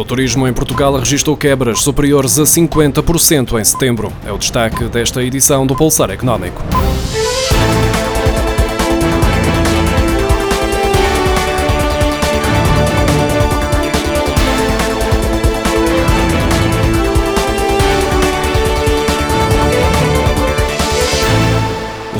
O turismo em Portugal registrou quebras superiores a 50% em setembro. É o destaque desta edição do Pulsar Económico.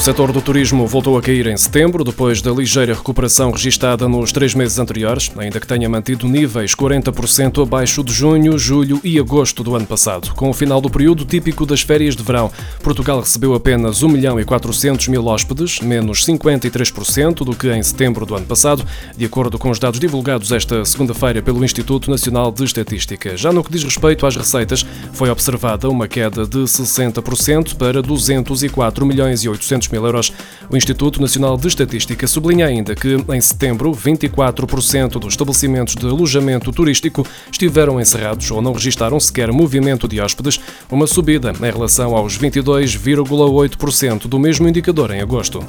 O setor do turismo voltou a cair em setembro, depois da ligeira recuperação registada nos três meses anteriores, ainda que tenha mantido níveis 40% abaixo de junho, julho e agosto do ano passado. Com o final do período típico das férias de verão, Portugal recebeu apenas 1 milhão e 400 mil hóspedes, menos 53% do que em setembro do ano passado, de acordo com os dados divulgados esta segunda-feira pelo Instituto Nacional de Estatística. Já no que diz respeito às receitas, foi observada uma queda de 60% para 204 milhões e 800 mil euros. O Instituto Nacional de Estatística sublinha ainda que, em setembro, 24% dos estabelecimentos de alojamento turístico estiveram encerrados ou não registaram sequer movimento de hóspedes, uma subida em relação aos 22,8% do mesmo indicador em agosto.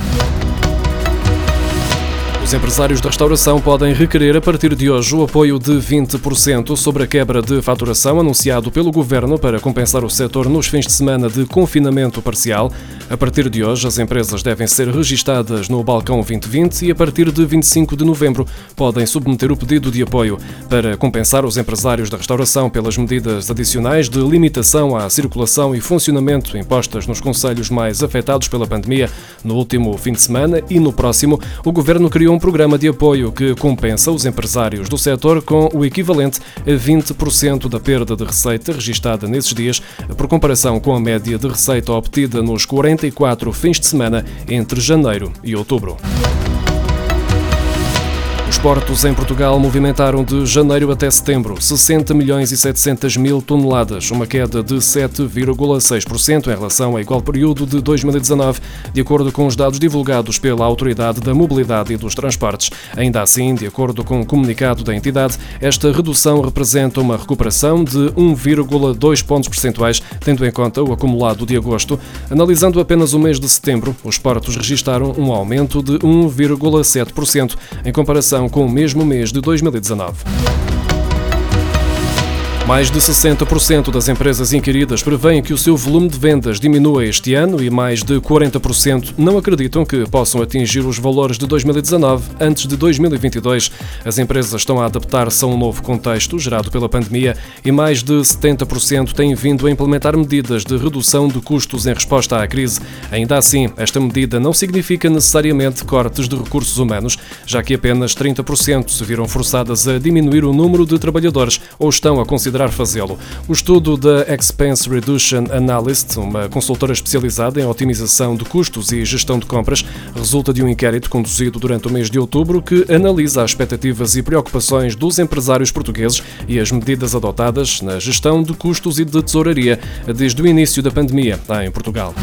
Os empresários da restauração podem requerer a partir de hoje o apoio de 20% sobre a quebra de faturação anunciado pelo governo para compensar o setor nos fins de semana de confinamento parcial. A partir de hoje, as empresas devem ser registadas no Balcão 2020 e a partir de 25 de novembro podem submeter o pedido de apoio para compensar os empresários da restauração pelas medidas adicionais de limitação à circulação e funcionamento impostas nos conselhos mais afetados pela pandemia no último fim de semana e no próximo. O governo criou um programa de apoio que compensa os empresários do setor com o equivalente a 20% da perda de receita registada nesses dias, por comparação com a média de receita obtida nos 44 fins de semana entre janeiro e outubro portos em Portugal movimentaram de janeiro até setembro 60 milhões e 700 mil toneladas, uma queda de 7,6% em relação ao igual período de 2019, de acordo com os dados divulgados pela Autoridade da Mobilidade e dos Transportes. Ainda assim, de acordo com o comunicado da entidade, esta redução representa uma recuperação de 1,2 pontos percentuais, tendo em conta o acumulado de agosto. Analisando apenas o mês de setembro, os portos registaram um aumento de 1,7% em comparação com o mesmo mês de 2019. Mais de 60% das empresas inquiridas prevêem que o seu volume de vendas diminua este ano e mais de 40% não acreditam que possam atingir os valores de 2019 antes de 2022. As empresas estão a adaptar-se a um novo contexto gerado pela pandemia e mais de 70% têm vindo a implementar medidas de redução de custos em resposta à crise. Ainda assim, esta medida não significa necessariamente cortes de recursos humanos, já que apenas 30% se viram forçadas a diminuir o número de trabalhadores ou estão a considerar fazê-lo. O estudo da Expense Reduction Analyst, uma consultora especializada em otimização de custos e gestão de compras, resulta de um inquérito conduzido durante o mês de outubro que analisa as expectativas e preocupações dos empresários portugueses e as medidas adotadas na gestão de custos e de tesouraria desde o início da pandemia em Portugal.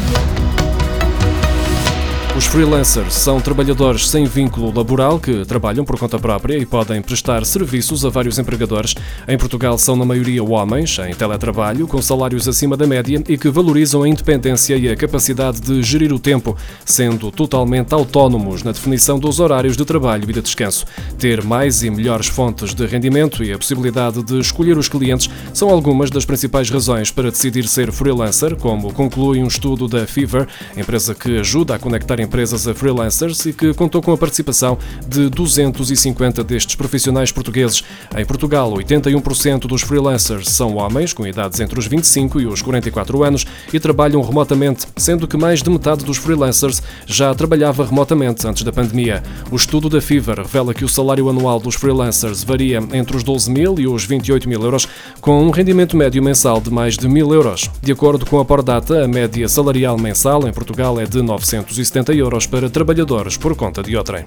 Os freelancers são trabalhadores sem vínculo laboral que trabalham por conta própria e podem prestar serviços a vários empregadores. Em Portugal são na maioria homens, em teletrabalho, com salários acima da média e que valorizam a independência e a capacidade de gerir o tempo, sendo totalmente autónomos na definição dos horários de trabalho e de descanso. Ter mais e melhores fontes de rendimento e a possibilidade de escolher os clientes são algumas das principais razões para decidir ser freelancer, como conclui um estudo da Fever, empresa que ajuda a conectar empresas a freelancers e que contou com a participação de 250 destes profissionais portugueses. Em Portugal, 81% dos freelancers são homens, com idades entre os 25 e os 44 anos, e trabalham remotamente, sendo que mais de metade dos freelancers já trabalhava remotamente antes da pandemia. O estudo da Fiverr revela que o salário anual dos freelancers varia entre os 12 mil e os 28 mil euros, com um rendimento médio mensal de mais de mil euros. De acordo com a Pordata, a média salarial mensal em Portugal é de 970 euros para trabalhadores por conta de outrem.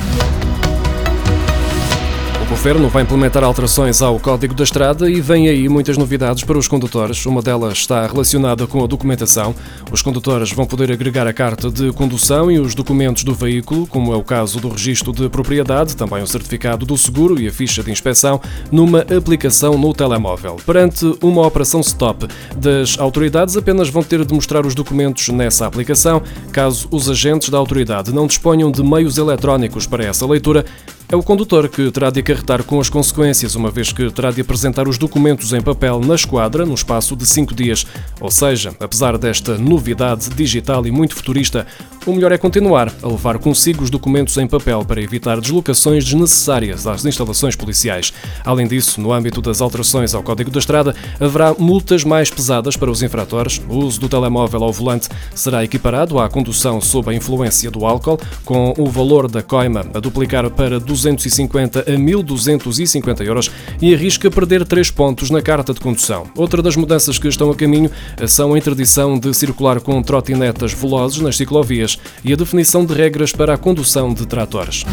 O governo vai implementar alterações ao Código da Estrada e vem aí muitas novidades para os condutores. Uma delas está relacionada com a documentação. Os condutores vão poder agregar a carta de condução e os documentos do veículo, como é o caso do registro de propriedade, também o certificado do seguro e a ficha de inspeção, numa aplicação no telemóvel. Perante uma operação stop das autoridades, apenas vão ter de mostrar os documentos nessa aplicação. Caso os agentes da autoridade não disponham de meios eletrónicos para essa leitura, É o condutor que terá de acarretar com as consequências, uma vez que terá de apresentar os documentos em papel na esquadra no espaço de cinco dias. Ou seja, apesar desta novidade digital e muito futurista, o melhor é continuar a levar consigo os documentos em papel para evitar deslocações desnecessárias às instalações policiais. Além disso, no âmbito das alterações ao Código da Estrada, haverá multas mais pesadas para os infratores. O uso do telemóvel ao volante será equiparado à condução sob a influência do álcool, com o valor da coima a duplicar para 250 a 1.250 euros e arrisca perder 3 pontos na carta de condução. Outra das mudanças que estão a caminho são a interdição de circular com trotinetas velozes nas ciclovias e a definição de regras para a condução de tratores.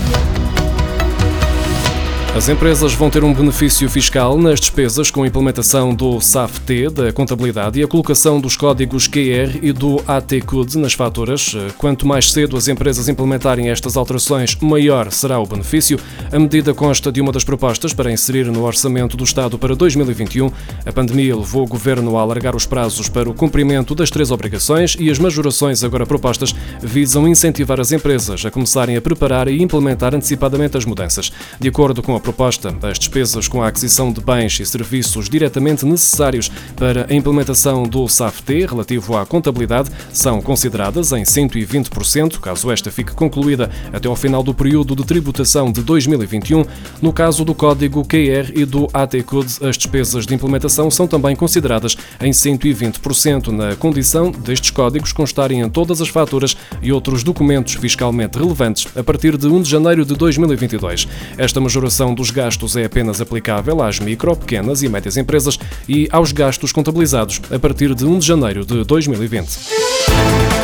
As empresas vão ter um benefício fiscal nas despesas com a implementação do SAFT da contabilidade e a colocação dos códigos QR e do AT-Code nas faturas. Quanto mais cedo as empresas implementarem estas alterações, maior será o benefício. A medida consta de uma das propostas para inserir no orçamento do Estado para 2021. A pandemia levou o governo a alargar os prazos para o cumprimento das três obrigações e as majorações agora propostas visam incentivar as empresas a começarem a preparar e implementar antecipadamente as mudanças. De acordo com a proposta, as despesas com a aquisição de bens e serviços diretamente necessários para a implementação do SAFT relativo à contabilidade são consideradas em 120%, caso esta fique concluída até ao final do período de tributação de 2021. No caso do código QR e do AT-Code, as despesas de implementação são também consideradas em 120%, na condição destes códigos constarem em todas as faturas e outros documentos fiscalmente relevantes a partir de 1 de janeiro de 2022. Esta majoração dos gastos é apenas aplicável às micro, pequenas e médias empresas e aos gastos contabilizados a partir de 1 de janeiro de 2020.